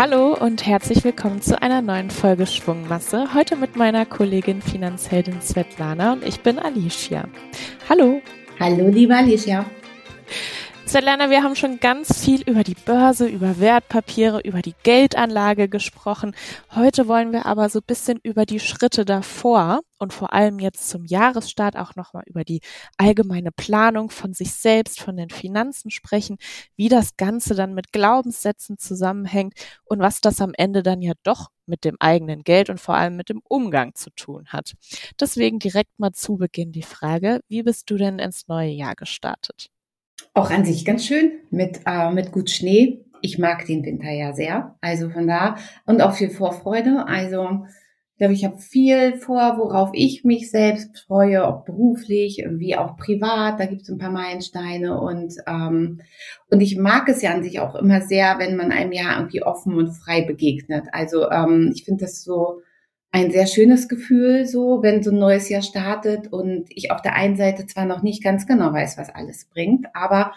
Hallo und herzlich willkommen zu einer neuen Folge Schwungmasse. Heute mit meiner Kollegin Finanzheldin Svetlana und ich bin Alicia. Hallo. Hallo, liebe Alicia. Svetlana, wir haben schon ganz viel über die Börse, über Wertpapiere, über die Geldanlage gesprochen. Heute wollen wir aber so ein bisschen über die Schritte davor und vor allem jetzt zum Jahresstart auch nochmal über die allgemeine Planung von sich selbst, von den Finanzen sprechen, wie das Ganze dann mit Glaubenssätzen zusammenhängt und was das am Ende dann ja doch mit dem eigenen Geld und vor allem mit dem Umgang zu tun hat. Deswegen direkt mal zu Beginn die Frage, wie bist du denn ins neue Jahr gestartet? Auch an sich ganz schön mit, äh, mit gut Schnee. Ich mag den Winter ja sehr. Also von da und auch viel Vorfreude. Also ich glaube, ich habe viel vor, worauf ich mich selbst freue, ob beruflich wie auch privat. Da gibt es ein paar Meilensteine und ähm, und ich mag es ja an sich auch immer sehr, wenn man einem Jahr irgendwie offen und frei begegnet. Also ähm, ich finde das so ein sehr schönes Gefühl, so wenn so ein neues Jahr startet und ich auf der einen Seite zwar noch nicht ganz genau weiß, was alles bringt, aber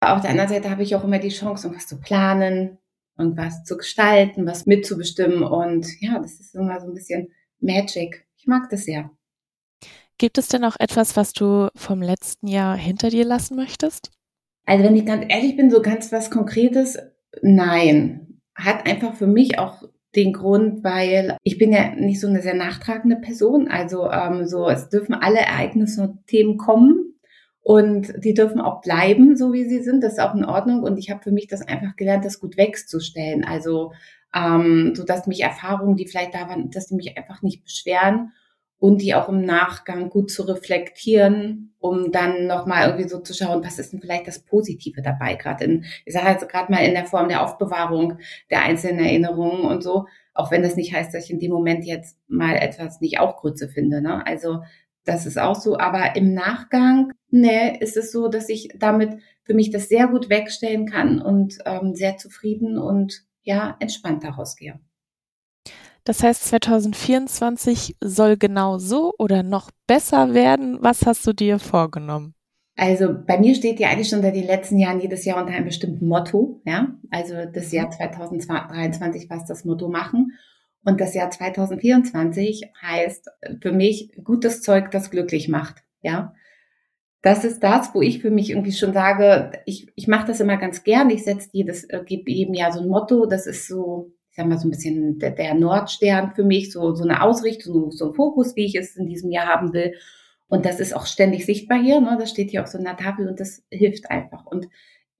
auf der anderen Seite habe ich auch immer die Chance, irgendwas zu planen, irgendwas zu gestalten, was mitzubestimmen und ja, das ist immer so ein bisschen Magic. Ich mag das sehr. Gibt es denn auch etwas, was du vom letzten Jahr hinter dir lassen möchtest? Also wenn ich ganz ehrlich bin, so ganz was Konkretes, nein. Hat einfach für mich auch den Grund, weil ich bin ja nicht so eine sehr nachtragende Person. Also ähm, so, es dürfen alle Ereignisse und Themen kommen und die dürfen auch bleiben, so wie sie sind. Das ist auch in Ordnung. Und ich habe für mich das einfach gelernt, das gut wegzustellen. Also ähm, so, dass mich Erfahrungen, die vielleicht da waren, dass die mich einfach nicht beschweren und die auch im Nachgang gut zu reflektieren, um dann nochmal irgendwie so zu schauen, was ist denn vielleicht das Positive dabei, gerade in, ich sage jetzt gerade mal in der Form der Aufbewahrung der einzelnen Erinnerungen und so, auch wenn das nicht heißt, dass ich in dem Moment jetzt mal etwas nicht auch Grütze finde. Ne? Also das ist auch so, aber im Nachgang, ne, ist es so, dass ich damit für mich das sehr gut wegstellen kann und ähm, sehr zufrieden und ja, entspannt daraus gehe. Das heißt, 2024 soll genau so oder noch besser werden. Was hast du dir vorgenommen? Also bei mir steht ja eigentlich schon seit den letzten Jahren jedes Jahr unter einem bestimmten Motto. Ja, also das Jahr 2023 was das Motto machen. Und das Jahr 2024 heißt für mich gutes Zeug, das glücklich macht. Ja, das ist das, wo ich für mich irgendwie schon sage, ich, ich mache das immer ganz gern. Ich setze jedes, äh, gebe jedem Jahr so ein Motto. Das ist so ich sag mal, so ein bisschen der, der Nordstern für mich, so, so eine Ausrichtung, so ein Fokus, wie ich es in diesem Jahr haben will. Und das ist auch ständig sichtbar hier, ne? das steht hier auf so einer Tafel und das hilft einfach. Und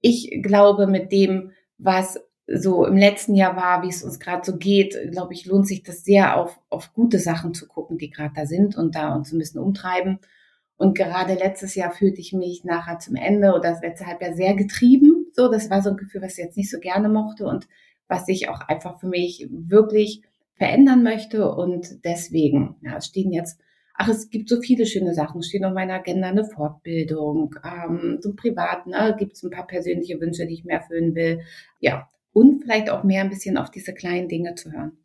ich glaube, mit dem, was so im letzten Jahr war, wie es uns gerade so geht, glaube ich, lohnt sich das sehr auf, auf gute Sachen zu gucken, die gerade da sind und da uns ein bisschen umtreiben. Und gerade letztes Jahr fühlte ich mich nachher zum Ende oder das letzte Halbjahr sehr getrieben. So, das war so ein Gefühl, was ich jetzt nicht so gerne mochte. Und was ich auch einfach für mich wirklich verändern möchte. Und deswegen, ja, es stehen jetzt, ach, es gibt so viele schöne Sachen, es stehen auf meiner Agenda eine Fortbildung, ähm, so privat, ne, gibt es ein paar persönliche Wünsche, die ich mehr erfüllen will. Ja, und vielleicht auch mehr ein bisschen auf diese kleinen Dinge zu hören.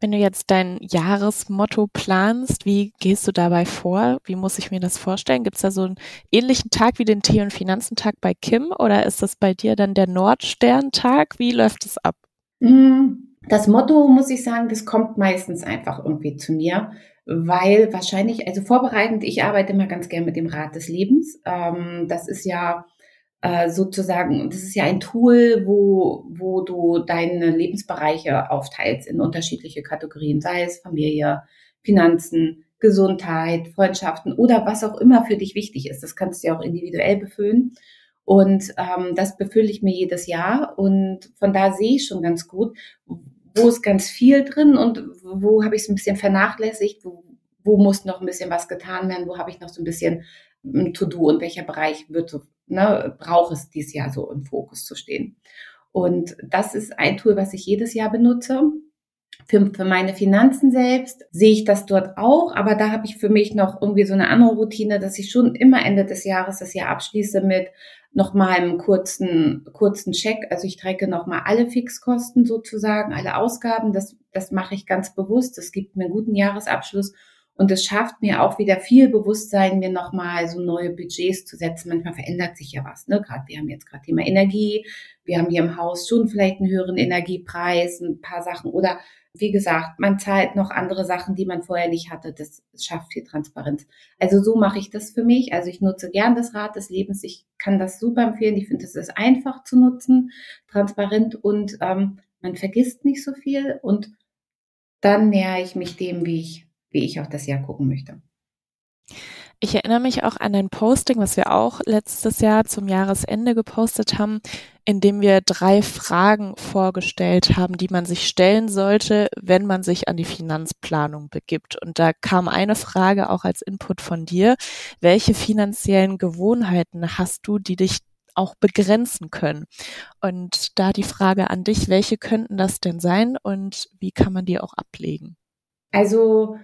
Wenn du jetzt dein Jahresmotto planst, wie gehst du dabei vor? Wie muss ich mir das vorstellen? Gibt es da so einen ähnlichen Tag wie den Tee- und Finanzentag bei Kim oder ist das bei dir dann der Nordsterntag? Wie läuft es ab? Mm, das Motto, muss ich sagen, das kommt meistens einfach irgendwie zu mir, weil wahrscheinlich, also vorbereitend, ich arbeite immer ganz gern mit dem Rat des Lebens. Ähm, das ist ja äh, sozusagen, das ist ja ein Tool, wo, wo du deine Lebensbereiche aufteilst in unterschiedliche Kategorien, sei es Familie, Finanzen, Gesundheit, Freundschaften oder was auch immer für dich wichtig ist. Das kannst du ja auch individuell befüllen. Und ähm, das befülle ich mir jedes Jahr. Und von da sehe ich schon ganz gut, wo ist ganz viel drin und wo habe ich es ein bisschen vernachlässigt, wo, wo muss noch ein bisschen was getan werden, wo habe ich noch so ein bisschen ein To-Do und welcher Bereich wird so ne, braucht es dieses Jahr so im Fokus zu stehen. Und das ist ein Tool, was ich jedes Jahr benutze. Für, für meine Finanzen selbst sehe ich das dort auch, aber da habe ich für mich noch irgendwie so eine andere Routine, dass ich schon immer Ende des Jahres das Jahr abschließe mit nochmal einem kurzen, kurzen Check. Also ich trecke nochmal alle Fixkosten sozusagen, alle Ausgaben. Das, das mache ich ganz bewusst. Das gibt mir einen guten Jahresabschluss Und es schafft mir auch wieder viel Bewusstsein, mir nochmal so neue Budgets zu setzen. Manchmal verändert sich ja was. Ne? Gerade wir haben jetzt gerade Thema Energie. Wir haben hier im Haus schon vielleicht einen höheren Energiepreis, ein paar Sachen. Oder wie gesagt, man zahlt noch andere Sachen, die man vorher nicht hatte. Das schafft viel Transparenz. Also so mache ich das für mich. Also ich nutze gern das Rad des Lebens. Ich kann das super empfehlen. Ich finde, es ist einfach zu nutzen, transparent und ähm, man vergisst nicht so viel. Und dann nähere ich mich dem, wie ich, wie ich auf das Jahr gucken möchte. Ich erinnere mich auch an ein Posting, was wir auch letztes Jahr zum Jahresende gepostet haben, in dem wir drei Fragen vorgestellt haben, die man sich stellen sollte, wenn man sich an die Finanzplanung begibt. Und da kam eine Frage auch als Input von dir. Welche finanziellen Gewohnheiten hast du, die dich auch begrenzen können? Und da die Frage an dich, welche könnten das denn sein und wie kann man die auch ablegen? Also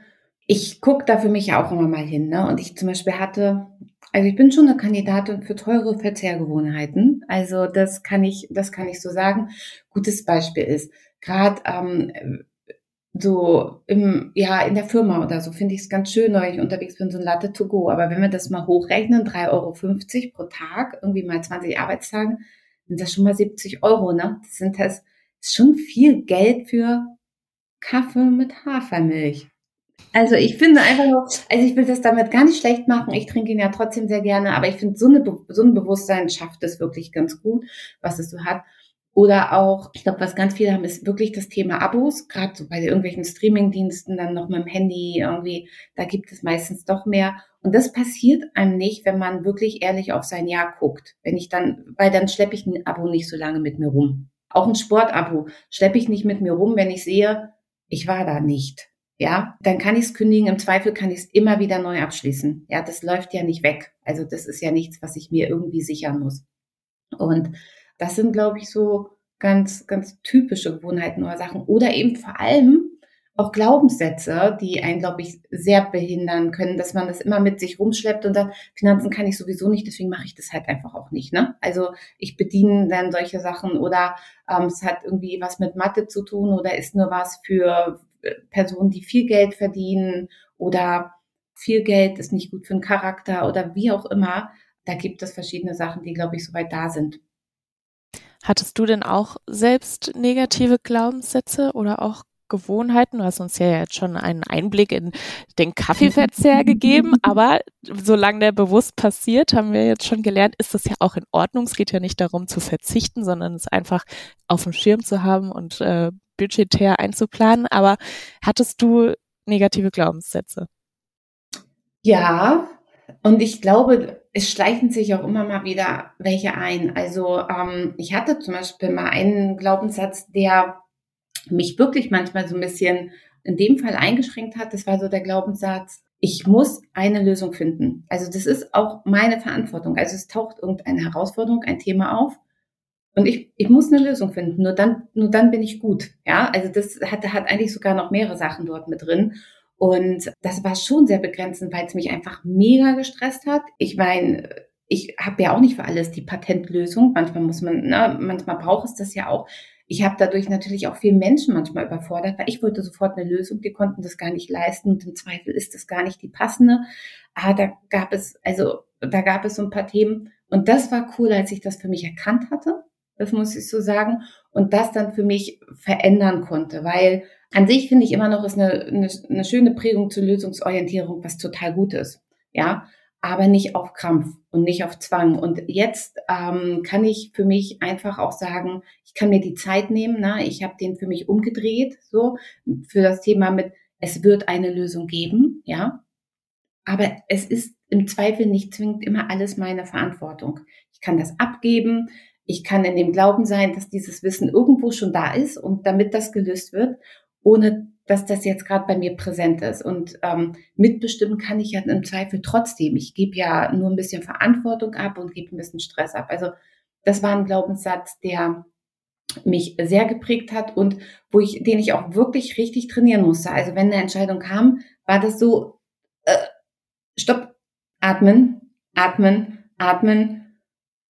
ich gucke da für mich auch immer mal hin. Ne? Und ich zum Beispiel hatte, also ich bin schon eine Kandidatin für teure Verzehrgewohnheiten. Also das kann ich, das kann ich so sagen. Gutes Beispiel ist, gerade ähm, so im, ja, in der Firma oder so finde ich es ganz schön, weil ich unterwegs bin, so ein Latte to go. Aber wenn wir das mal hochrechnen, 3,50 Euro pro Tag, irgendwie mal 20 Arbeitstagen, sind das schon mal 70 Euro, ne? Das sind das, das ist schon viel Geld für Kaffee mit Hafermilch. Also ich finde einfach nur, also ich will das damit gar nicht schlecht machen. Ich trinke ihn ja trotzdem sehr gerne, aber ich finde, so, so ein Bewusstsein schafft es wirklich ganz gut, was es so hat. Oder auch, ich glaube, was ganz viele haben, ist wirklich das Thema Abos, gerade so bei irgendwelchen Streamingdiensten, dann noch mit dem Handy irgendwie, da gibt es meistens doch mehr. Und das passiert einem nicht, wenn man wirklich ehrlich auf sein Jahr guckt. Wenn ich dann, weil dann schleppe ich ein Abo nicht so lange mit mir rum. Auch ein Sportabo schleppe ich nicht mit mir rum, wenn ich sehe, ich war da nicht ja, dann kann ich es kündigen. Im Zweifel kann ich es immer wieder neu abschließen. Ja, das läuft ja nicht weg. Also das ist ja nichts, was ich mir irgendwie sichern muss. Und das sind, glaube ich, so ganz, ganz typische Gewohnheiten oder Sachen. Oder eben vor allem auch Glaubenssätze, die einen, glaube ich, sehr behindern können, dass man das immer mit sich rumschleppt und sagt, Finanzen kann ich sowieso nicht, deswegen mache ich das halt einfach auch nicht. Ne? Also ich bediene dann solche Sachen oder ähm, es hat irgendwie was mit Mathe zu tun oder ist nur was für Personen, die viel Geld verdienen oder viel Geld ist nicht gut für den Charakter oder wie auch immer. Da gibt es verschiedene Sachen, die, glaube ich, soweit da sind. Hattest du denn auch selbst negative Glaubenssätze oder auch Gewohnheiten? Du hast uns ja jetzt schon einen Einblick in den Kaffeeverzehr gegeben, aber solange der bewusst passiert, haben wir jetzt schon gelernt, ist das ja auch in Ordnung. Es geht ja nicht darum zu verzichten, sondern es einfach auf dem Schirm zu haben und äh, budgetär einzuplanen, aber hattest du negative Glaubenssätze? Ja, und ich glaube, es schleichen sich auch immer mal wieder welche ein. Also ähm, ich hatte zum Beispiel mal einen Glaubenssatz, der mich wirklich manchmal so ein bisschen in dem Fall eingeschränkt hat. Das war so der Glaubenssatz, ich muss eine Lösung finden. Also das ist auch meine Verantwortung. Also es taucht irgendeine Herausforderung, ein Thema auf und ich, ich muss eine Lösung finden. Nur dann, nur dann bin ich gut. Ja, also das hat, hat eigentlich sogar noch mehrere Sachen dort mit drin. Und das war schon sehr begrenzend, weil es mich einfach mega gestresst hat. Ich meine, ich habe ja auch nicht für alles die Patentlösung. Manchmal muss man, ne, manchmal braucht es das ja auch. Ich habe dadurch natürlich auch viele Menschen manchmal überfordert, weil ich wollte sofort eine Lösung, die konnten das gar nicht leisten und im Zweifel ist das gar nicht die passende. Ah, da gab es, also da gab es so ein paar Themen und das war cool, als ich das für mich erkannt hatte das muss ich so sagen, und das dann für mich verändern konnte, weil an sich finde ich immer noch ist eine, eine, eine schöne Prägung zur Lösungsorientierung, was total gut ist, ja, aber nicht auf Krampf und nicht auf Zwang. Und jetzt ähm, kann ich für mich einfach auch sagen, ich kann mir die Zeit nehmen, na, ich habe den für mich umgedreht, so für das Thema mit, es wird eine Lösung geben, ja, aber es ist im Zweifel nicht zwingend immer alles meine Verantwortung. Ich kann das abgeben, ich kann in dem Glauben sein, dass dieses Wissen irgendwo schon da ist und damit das gelöst wird, ohne dass das jetzt gerade bei mir präsent ist. Und ähm, mitbestimmen kann ich ja im Zweifel trotzdem. Ich gebe ja nur ein bisschen Verantwortung ab und gebe ein bisschen Stress ab. Also das war ein Glaubenssatz, der mich sehr geprägt hat und wo ich, den ich auch wirklich richtig trainieren musste. Also wenn eine Entscheidung kam, war das so, äh, stopp, atmen, atmen, atmen,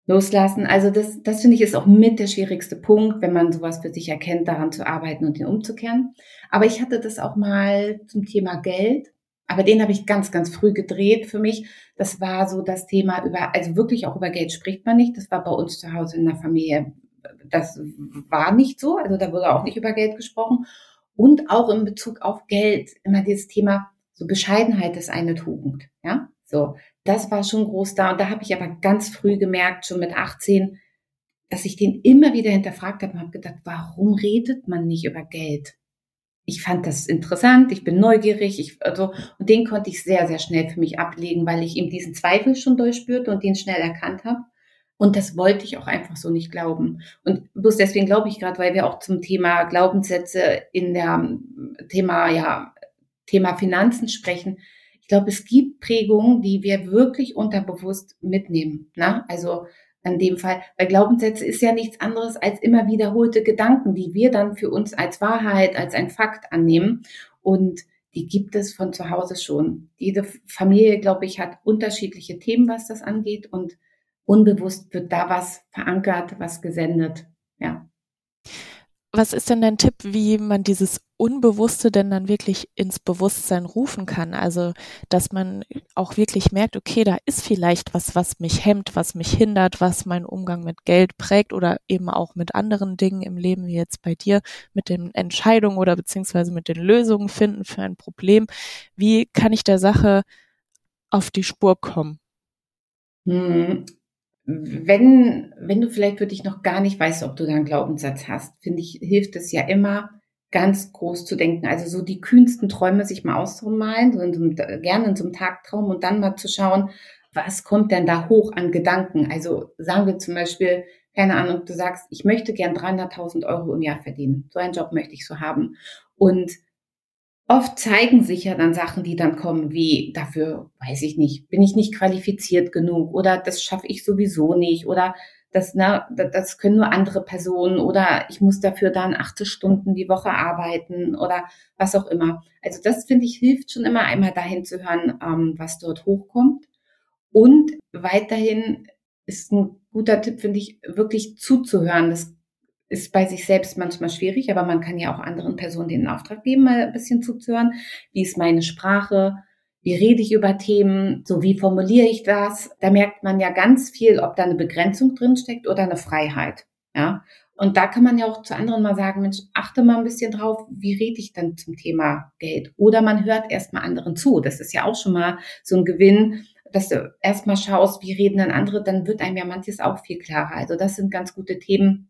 loslassen. Also das, das finde ich ist auch mit der schwierigste Punkt, wenn man sowas für sich erkennt, daran zu arbeiten und ihn umzukehren. Aber ich hatte das auch mal zum Thema Geld. aber den habe ich ganz, ganz früh gedreht für mich. Das war so das Thema über, also wirklich auch über Geld spricht man nicht. Das war bei uns zu Hause in der Familie. Das war nicht so. Also da wurde auch nicht über Geld gesprochen. Und auch in Bezug auf Geld immer dieses Thema, so Bescheidenheit ist eine Tugend. Ja, so. Das war schon groß da. Und da habe ich aber ganz früh gemerkt, schon mit 18, dass ich den immer wieder hinterfragt habe und habe gedacht, warum redet man nicht über Geld? ich fand das interessant, ich bin neugierig, ich, also, und den konnte ich sehr, sehr schnell für mich ablegen, weil ich ihm diesen Zweifel schon durchspürte und den schnell erkannt habe. Und das wollte ich auch einfach so nicht glauben. Und bloß deswegen glaube ich gerade, weil wir auch zum Thema Glaubenssätze in der Thema, ja, Thema Finanzen sprechen. Ich glaube, es gibt Prägungen, die wir wirklich unterbewusst mitnehmen. Ne? Also in dem Fall, weil Glaubenssätze ist ja nichts anderes als immer wiederholte Gedanken, die wir dann für uns als Wahrheit, als ein Fakt annehmen. Und die gibt es von zu Hause schon. Jede Familie, glaube ich, hat unterschiedliche Themen, was das angeht. Und unbewusst wird da was verankert, was gesendet. Ja. Was ist denn dein Tipp, wie man dieses Unbewusste denn dann wirklich ins Bewusstsein rufen kann? Also, dass man auch wirklich merkt, okay, da ist vielleicht was, was mich hemmt, was mich hindert, was meinen Umgang mit Geld prägt oder eben auch mit anderen Dingen im Leben, wie jetzt bei dir, mit den Entscheidungen oder beziehungsweise mit den Lösungen finden für ein Problem. Wie kann ich der Sache auf die Spur kommen? Hm wenn, wenn du vielleicht wirklich noch gar nicht weißt, ob du da einen Glaubenssatz hast, finde ich, hilft es ja immer, ganz groß zu denken. Also so die kühnsten Träume sich mal auszumalen, so in so einem, gerne in so einem Tagtraum und dann mal zu schauen, was kommt denn da hoch an Gedanken? Also sagen wir zum Beispiel, keine Ahnung, du sagst, ich möchte gern 300.000 Euro im Jahr verdienen. So einen Job möchte ich so haben. Und oft zeigen sich ja dann Sachen, die dann kommen, wie dafür, weiß ich nicht, bin ich nicht qualifiziert genug oder das schaffe ich sowieso nicht oder das, ne, das können nur andere Personen oder ich muss dafür dann 80 Stunden die Woche arbeiten oder was auch immer. Also das finde ich hilft schon immer einmal dahin zu hören, ähm, was dort hochkommt. Und weiterhin ist ein guter Tipp, finde ich, wirklich zuzuhören. Das ist bei sich selbst manchmal schwierig, aber man kann ja auch anderen Personen den Auftrag geben, mal ein bisschen zuzuhören. Wie ist meine Sprache? Wie rede ich über Themen? So, wie formuliere ich das? Da merkt man ja ganz viel, ob da eine Begrenzung drinsteckt oder eine Freiheit. Ja. Und da kann man ja auch zu anderen mal sagen, Mensch, achte mal ein bisschen drauf, wie rede ich dann zum Thema Geld? Oder man hört erstmal anderen zu. Das ist ja auch schon mal so ein Gewinn, dass du erstmal schaust, wie reden dann andere, dann wird einem ja manches auch viel klarer. Also das sind ganz gute Themen,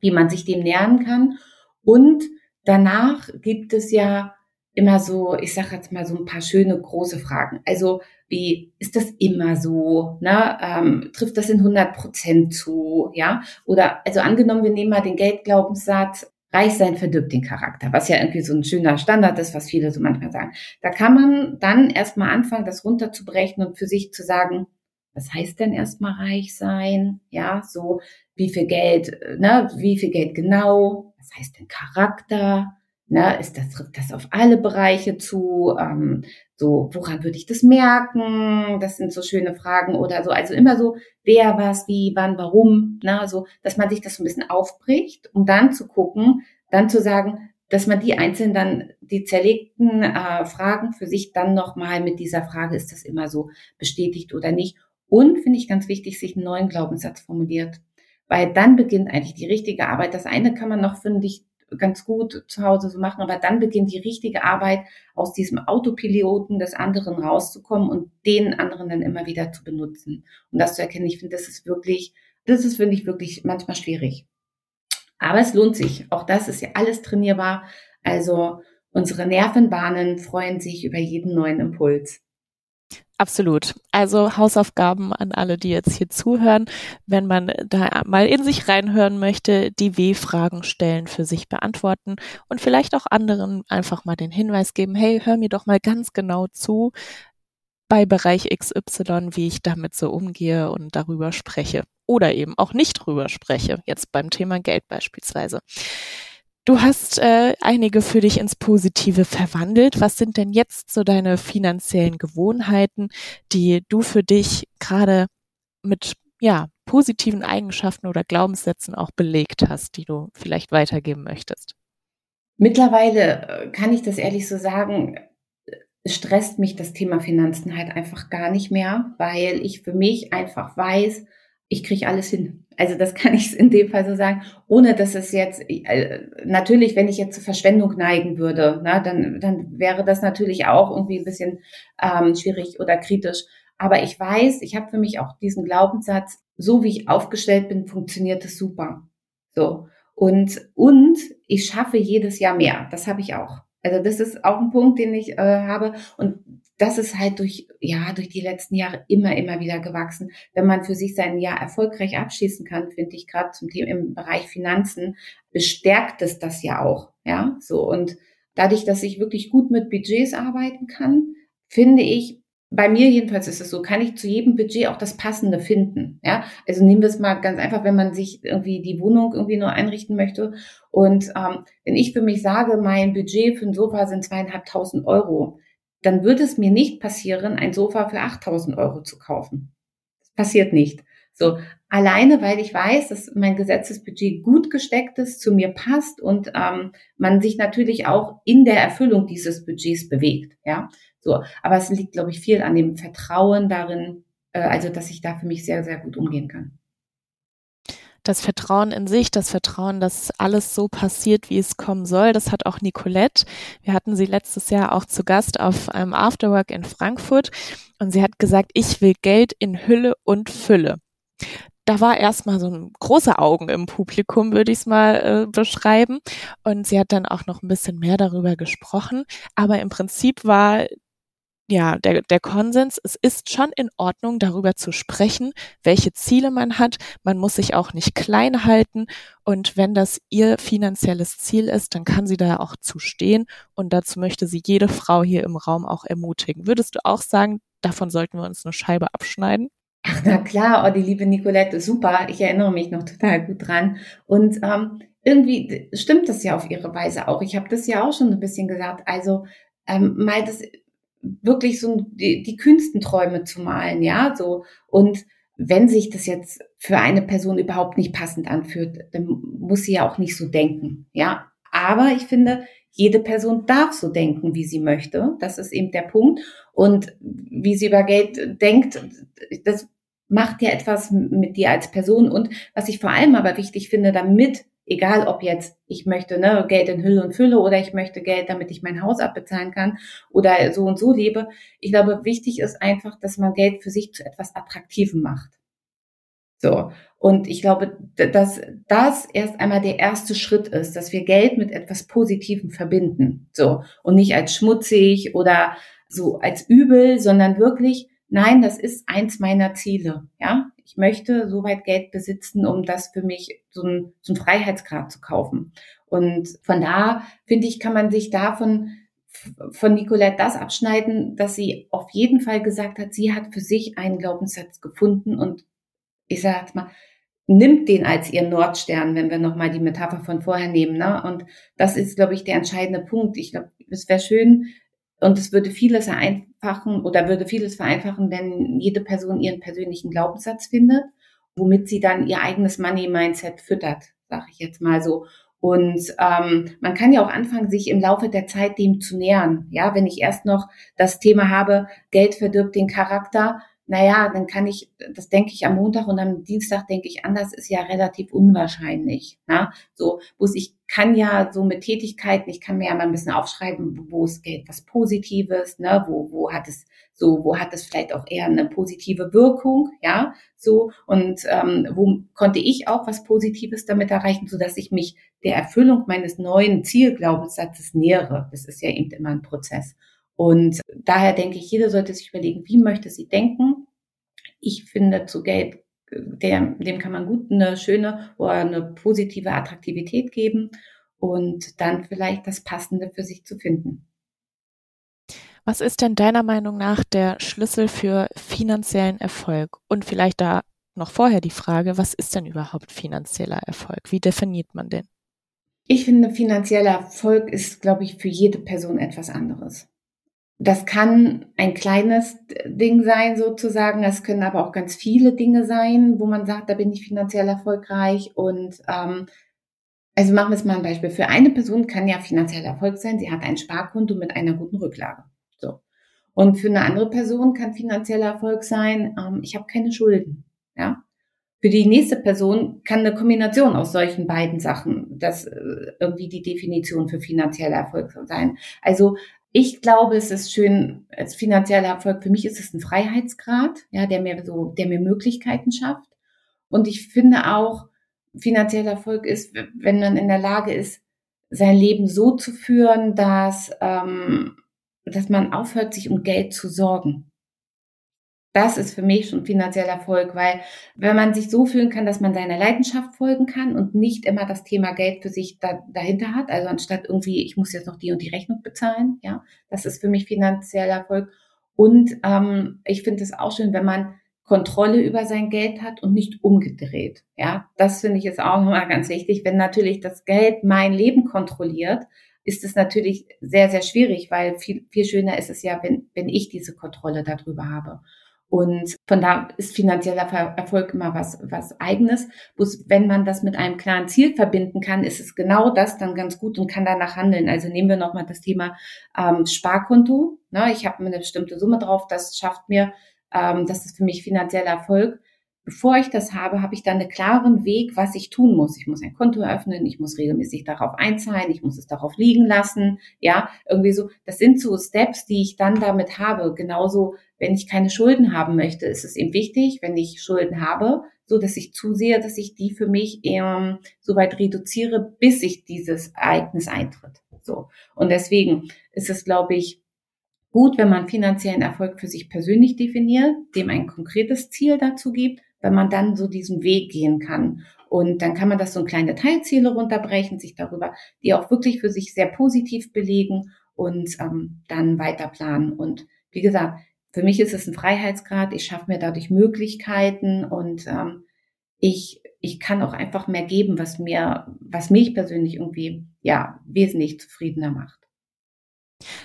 wie man sich dem nähern kann. Und danach gibt es ja immer so, ich sage jetzt mal so ein paar schöne große Fragen. Also wie ist das immer so? Ne? Ähm, trifft das in 100 Prozent zu? Ja? Oder also angenommen, wir nehmen mal den Geldglaubenssatz, reich sein verdirbt den Charakter, was ja irgendwie so ein schöner Standard ist, was viele so manchmal sagen. Da kann man dann erstmal anfangen, das runterzubrechen und für sich zu sagen, was heißt denn erstmal reich sein? Ja, so wie viel Geld, ne, wie viel Geld genau? Was heißt denn Charakter? Ne, ist das, trifft das auf alle Bereiche zu? Ähm, so, woran würde ich das merken? Das sind so schöne Fragen oder so. Also immer so, wer, was, wie, wann, warum, ne, so, dass man sich das so ein bisschen aufbricht, um dann zu gucken, dann zu sagen, dass man die einzelnen dann, die zerlegten äh, Fragen für sich dann nochmal mit dieser Frage, ist das immer so bestätigt oder nicht? Und finde ich ganz wichtig, sich einen neuen Glaubenssatz formuliert. Weil dann beginnt eigentlich die richtige Arbeit. Das eine kann man noch, finde ich, ganz gut zu Hause so machen, aber dann beginnt die richtige Arbeit, aus diesem Autopiloten des anderen rauszukommen und den anderen dann immer wieder zu benutzen. Und das zu erkennen, ich finde, das ist wirklich, das ist, finde ich, wirklich manchmal schwierig. Aber es lohnt sich. Auch das ist ja alles trainierbar. Also unsere Nervenbahnen freuen sich über jeden neuen Impuls. Absolut. Also Hausaufgaben an alle, die jetzt hier zuhören. Wenn man da mal in sich reinhören möchte, die W-Fragen stellen, für sich beantworten und vielleicht auch anderen einfach mal den Hinweis geben, hey, hör mir doch mal ganz genau zu bei Bereich XY, wie ich damit so umgehe und darüber spreche. Oder eben auch nicht drüber spreche, jetzt beim Thema Geld beispielsweise. Du hast äh, einige für dich ins Positive verwandelt. Was sind denn jetzt so deine finanziellen Gewohnheiten, die du für dich gerade mit ja, positiven Eigenschaften oder Glaubenssätzen auch belegt hast, die du vielleicht weitergeben möchtest? Mittlerweile äh, kann ich das ehrlich so sagen, stresst mich das Thema Finanzen halt einfach gar nicht mehr, weil ich für mich einfach weiß, ich kriege alles hin. Also das kann ich in dem Fall so sagen, ohne dass es jetzt, äh, natürlich, wenn ich jetzt zur Verschwendung neigen würde, na, dann, dann wäre das natürlich auch irgendwie ein bisschen ähm, schwierig oder kritisch. Aber ich weiß, ich habe für mich auch diesen Glaubenssatz, so wie ich aufgestellt bin, funktioniert es super. So. Und, und ich schaffe jedes Jahr mehr. Das habe ich auch. Also das ist auch ein Punkt, den ich äh, habe. Und das ist halt durch, ja, durch die letzten Jahre immer, immer wieder gewachsen. Wenn man für sich sein Jahr erfolgreich abschließen kann, finde ich gerade zum Thema im Bereich Finanzen, bestärkt es das ja auch. Ja, so. Und dadurch, dass ich wirklich gut mit Budgets arbeiten kann, finde ich, bei mir jedenfalls ist es so, kann ich zu jedem Budget auch das Passende finden. Ja, also nehmen wir es mal ganz einfach, wenn man sich irgendwie die Wohnung irgendwie nur einrichten möchte. Und ähm, wenn ich für mich sage, mein Budget für ein Sofa sind zweieinhalbtausend Euro, dann wird es mir nicht passieren, ein Sofa für 8000 Euro zu kaufen. Das passiert nicht. So, alleine, weil ich weiß, dass mein Gesetzesbudget gut gesteckt ist, zu mir passt und ähm, man sich natürlich auch in der Erfüllung dieses Budgets bewegt. Ja, so. Aber es liegt, glaube ich, viel an dem Vertrauen darin, äh, also dass ich da für mich sehr, sehr gut umgehen kann das Vertrauen in sich, das Vertrauen, dass alles so passiert, wie es kommen soll. Das hat auch Nicolette. Wir hatten sie letztes Jahr auch zu Gast auf einem Afterwork in Frankfurt und sie hat gesagt, ich will Geld in Hülle und Fülle. Da war erstmal so ein große Augen im Publikum, würde ich es mal äh, beschreiben. Und sie hat dann auch noch ein bisschen mehr darüber gesprochen. Aber im Prinzip war ja, der, der Konsens, es ist schon in Ordnung, darüber zu sprechen, welche Ziele man hat. Man muss sich auch nicht klein halten. Und wenn das ihr finanzielles Ziel ist, dann kann sie da auch zu stehen. Und dazu möchte sie jede Frau hier im Raum auch ermutigen. Würdest du auch sagen, davon sollten wir uns eine Scheibe abschneiden? Ach, na klar, oh, die liebe Nicolette, super. Ich erinnere mich noch total gut dran. Und ähm, irgendwie stimmt das ja auf ihre Weise auch. Ich habe das ja auch schon ein bisschen gesagt. Also ähm, mal das wirklich so die, die kühnsten Träume zu malen, ja, so. Und wenn sich das jetzt für eine Person überhaupt nicht passend anfühlt, dann muss sie ja auch nicht so denken, ja. Aber ich finde, jede Person darf so denken, wie sie möchte. Das ist eben der Punkt. Und wie sie über Geld denkt, das macht ja etwas mit dir als Person. Und was ich vor allem aber wichtig finde, damit egal ob jetzt ich möchte ne, Geld in Hülle und Fülle oder ich möchte Geld, damit ich mein Haus abbezahlen kann oder so und so lebe. Ich glaube, wichtig ist einfach, dass man Geld für sich zu etwas Attraktivem macht. So. Und ich glaube, dass das erst einmal der erste Schritt ist, dass wir Geld mit etwas Positivem verbinden. So. Und nicht als schmutzig oder so als übel, sondern wirklich, nein, das ist eins meiner Ziele. Ja ich möchte so weit Geld besitzen, um das für mich so ein, so Freiheitsgrad zu kaufen. Und von da, finde ich, kann man sich davon von Nicolette das abschneiden, dass sie auf jeden Fall gesagt hat, sie hat für sich einen Glaubenssatz gefunden und ich sage jetzt mal, nimmt den als ihren Nordstern, wenn wir nochmal die Metapher von vorher nehmen. Ne? Und das ist, glaube ich, der entscheidende Punkt. Ich glaube, es wäre schön, und es würde vieles vereinfachen oder würde vieles vereinfachen, wenn jede Person ihren persönlichen Glaubenssatz findet, womit sie dann ihr eigenes Money-Mindset füttert, sage ich jetzt mal so. Und ähm, man kann ja auch anfangen, sich im Laufe der Zeit dem zu nähern. Ja, wenn ich erst noch das Thema habe, Geld verdirbt den Charakter, naja, dann kann ich, das denke ich am Montag und am Dienstag denke ich anders, ist ja relativ unwahrscheinlich. Na? So, wo ich kann ja so mit Tätigkeiten, ich kann mir ja mal ein bisschen aufschreiben, wo es geht, was Positives, ne, wo, wo hat es so, wo hat es vielleicht auch eher eine positive Wirkung, ja, so, und ähm, wo konnte ich auch was Positives damit erreichen, so dass ich mich der Erfüllung meines neuen Zielglaubenssatzes nähere. Das ist ja eben immer ein Prozess. Und daher denke ich, jeder sollte sich überlegen, wie möchte sie denken. Ich finde, zu Geld, der, dem kann man gut eine schöne oder eine positive Attraktivität geben und dann vielleicht das Passende für sich zu finden. Was ist denn deiner Meinung nach der Schlüssel für finanziellen Erfolg? Und vielleicht da noch vorher die Frage, was ist denn überhaupt finanzieller Erfolg? Wie definiert man den? Ich finde, finanzieller Erfolg ist, glaube ich, für jede Person etwas anderes. Das kann ein kleines Ding sein sozusagen. Es können aber auch ganz viele Dinge sein, wo man sagt, da bin ich finanziell erfolgreich. Und ähm, also machen wir es mal ein Beispiel. Für eine Person kann ja finanziell Erfolg sein, sie hat ein Sparkonto mit einer guten Rücklage. So. Und für eine andere Person kann finanzieller Erfolg sein, ähm, ich habe keine Schulden. Ja, für die nächste Person kann eine Kombination aus solchen beiden Sachen das äh, irgendwie die Definition für finanzieller Erfolg sein. Also ich glaube, es ist schön, als finanzieller Erfolg, für mich ist es ein Freiheitsgrad, ja, der mir so, der mir Möglichkeiten schafft. Und ich finde auch, finanzieller Erfolg ist, wenn man in der Lage ist, sein Leben so zu führen, dass, ähm, dass man aufhört, sich um Geld zu sorgen. Das ist für mich schon finanzieller Erfolg, weil wenn man sich so fühlen kann, dass man seiner Leidenschaft folgen kann und nicht immer das Thema Geld für sich da, dahinter hat, also anstatt irgendwie, ich muss jetzt noch die und die Rechnung bezahlen, ja, das ist für mich finanzieller Erfolg. Und ähm, ich finde es auch schön, wenn man Kontrolle über sein Geld hat und nicht umgedreht. Ja, das finde ich ist auch nochmal ganz wichtig. Wenn natürlich das Geld mein Leben kontrolliert, ist es natürlich sehr, sehr schwierig, weil viel, viel schöner ist es ja, wenn, wenn ich diese Kontrolle darüber habe. Und von da ist finanzieller Erfolg immer was, was eigenes. Bloß wenn man das mit einem klaren Ziel verbinden kann, ist es genau das dann ganz gut und kann danach handeln. Also nehmen wir nochmal das Thema ähm, Sparkonto. Ne, ich habe eine bestimmte Summe drauf, das schafft mir, ähm, das ist für mich finanzieller Erfolg. Bevor ich das habe, habe ich dann einen klaren Weg, was ich tun muss. Ich muss ein Konto öffnen, ich muss regelmäßig darauf einzahlen, ich muss es darauf liegen lassen. Ja, irgendwie so. Das sind so Steps, die ich dann damit habe. Genauso, wenn ich keine Schulden haben möchte, ist es eben wichtig, wenn ich Schulden habe, so dass ich zusehe, dass ich die für mich ähm, so weit reduziere, bis ich dieses Ereignis eintritt. So. Und deswegen ist es, glaube ich, gut, wenn man finanziellen Erfolg für sich persönlich definiert, dem ein konkretes Ziel dazu gibt wenn man dann so diesen Weg gehen kann. Und dann kann man das so in kleine Teilziele runterbrechen, sich darüber, die auch wirklich für sich sehr positiv belegen und ähm, dann weiter planen. Und wie gesagt, für mich ist es ein Freiheitsgrad. Ich schaffe mir dadurch Möglichkeiten und ähm, ich, ich kann auch einfach mehr geben, was mir, was mich persönlich irgendwie ja wesentlich zufriedener macht.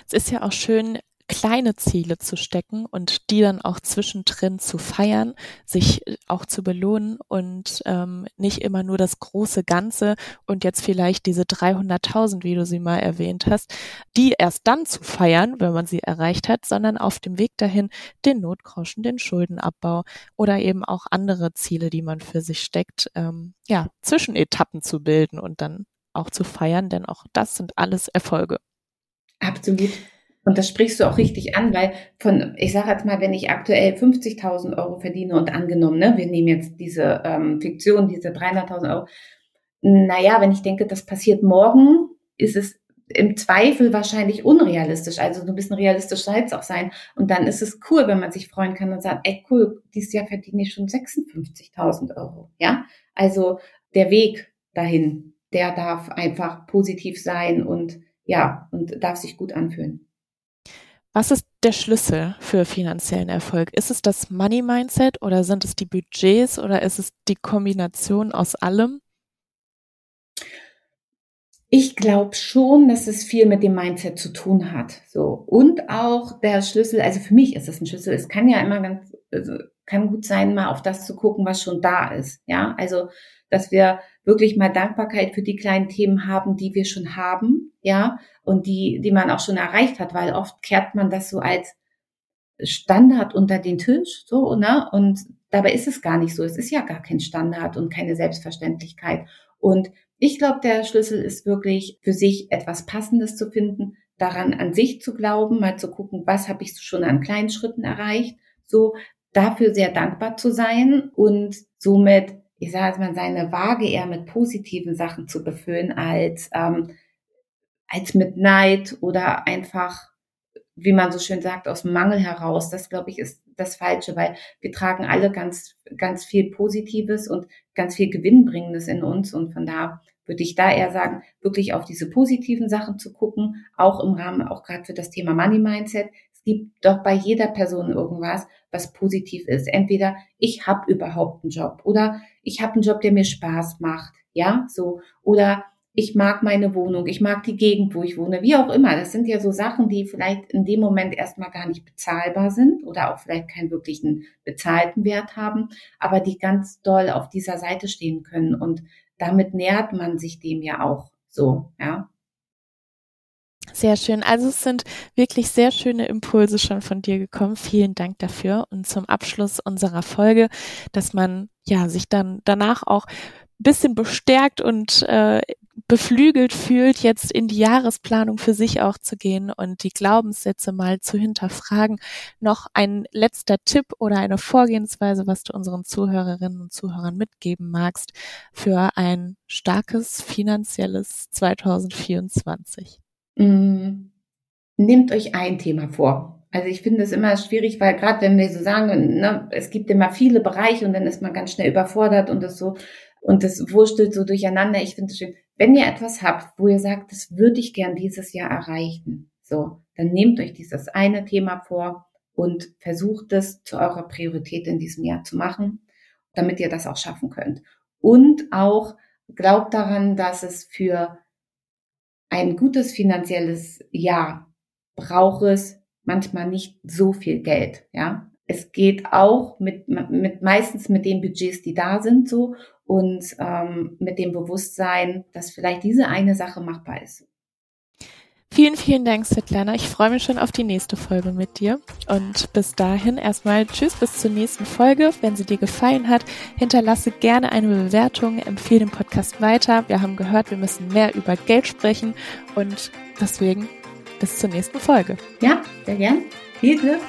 Es ist ja auch schön, kleine Ziele zu stecken und die dann auch zwischendrin zu feiern, sich äh, auch zu belohnen und ähm, nicht immer nur das große Ganze und jetzt vielleicht diese 300.000, wie du sie mal erwähnt hast, die erst dann zu feiern, wenn man sie erreicht hat, sondern auf dem Weg dahin den Notgroschen, den Schuldenabbau oder eben auch andere Ziele, die man für sich steckt, ähm, ja, Zwischenetappen zu bilden und dann auch zu feiern, denn auch das sind alles Erfolge. Absolut. Und das sprichst du auch richtig an, weil von, ich sage jetzt mal, wenn ich aktuell 50.000 Euro verdiene und angenommen, ne, wir nehmen jetzt diese ähm, Fiktion, diese 300.000 Euro, naja, wenn ich denke, das passiert morgen, ist es im Zweifel wahrscheinlich unrealistisch. Also so ein bisschen realistisch auch sein. Und dann ist es cool, wenn man sich freuen kann und sagt, ey cool, dieses Jahr verdiene ich schon 56.000 Euro. Ja, also der Weg dahin, der darf einfach positiv sein und ja, und darf sich gut anfühlen. Was ist der Schlüssel für finanziellen Erfolg? Ist es das Money Mindset oder sind es die Budgets oder ist es die Kombination aus allem? Ich glaube schon, dass es viel mit dem Mindset zu tun hat. So und auch der Schlüssel. Also für mich ist es ein Schlüssel. Es kann ja immer ganz, also kann gut sein, mal auf das zu gucken, was schon da ist. Ja, also dass wir wirklich mal Dankbarkeit für die kleinen Themen haben, die wir schon haben, ja, und die, die man auch schon erreicht hat, weil oft kehrt man das so als Standard unter den Tisch, so, ne? Und dabei ist es gar nicht so. Es ist ja gar kein Standard und keine Selbstverständlichkeit. Und ich glaube, der Schlüssel ist wirklich für sich etwas Passendes zu finden, daran an sich zu glauben, mal zu gucken, was habe ich schon an kleinen Schritten erreicht, so dafür sehr dankbar zu sein und somit ich sage jetzt mal, seine Waage eher mit positiven Sachen zu befüllen, als, ähm, als mit Neid oder einfach, wie man so schön sagt, aus Mangel heraus. Das, glaube ich, ist das Falsche, weil wir tragen alle ganz, ganz viel Positives und ganz viel Gewinnbringendes in uns. Und von da würde ich da eher sagen, wirklich auf diese positiven Sachen zu gucken, auch im Rahmen, auch gerade für das Thema Money Mindset gibt doch bei jeder Person irgendwas, was positiv ist. Entweder ich habe überhaupt einen Job oder ich habe einen Job, der mir Spaß macht, ja, so oder ich mag meine Wohnung, ich mag die Gegend, wo ich wohne, wie auch immer. Das sind ja so Sachen, die vielleicht in dem Moment erstmal gar nicht bezahlbar sind oder auch vielleicht keinen wirklichen bezahlten Wert haben, aber die ganz doll auf dieser Seite stehen können und damit nähert man sich dem ja auch so, ja. Sehr schön. Also es sind wirklich sehr schöne Impulse schon von dir gekommen. Vielen Dank dafür. Und zum Abschluss unserer Folge, dass man ja sich dann danach auch bisschen bestärkt und äh, beflügelt fühlt, jetzt in die Jahresplanung für sich auch zu gehen und die Glaubenssätze mal zu hinterfragen. Noch ein letzter Tipp oder eine Vorgehensweise, was du unseren Zuhörerinnen und Zuhörern mitgeben magst für ein starkes finanzielles 2024. Mm, nehmt euch ein Thema vor. Also ich finde es immer schwierig, weil gerade wenn wir so sagen, ne, es gibt immer viele Bereiche und dann ist man ganz schnell überfordert und das so und das wurstelt so durcheinander. Ich finde es schön, wenn ihr etwas habt, wo ihr sagt, das würde ich gern dieses Jahr erreichen, so, dann nehmt euch dieses eine Thema vor und versucht es zu eurer Priorität in diesem Jahr zu machen, damit ihr das auch schaffen könnt. Und auch glaubt daran, dass es für ein gutes finanzielles Jahr braucht es manchmal nicht so viel Geld, ja. Es geht auch mit, mit meistens mit den Budgets, die da sind, so und ähm, mit dem Bewusstsein, dass vielleicht diese eine Sache machbar ist. Vielen, vielen Dank, Svetlana. Ich freue mich schon auf die nächste Folge mit dir. Und bis dahin erstmal Tschüss, bis zur nächsten Folge. Wenn sie dir gefallen hat, hinterlasse gerne eine Bewertung, empfehle den Podcast weiter. Wir haben gehört, wir müssen mehr über Geld sprechen und deswegen bis zur nächsten Folge. Ja, sehr gern. Viel Glück.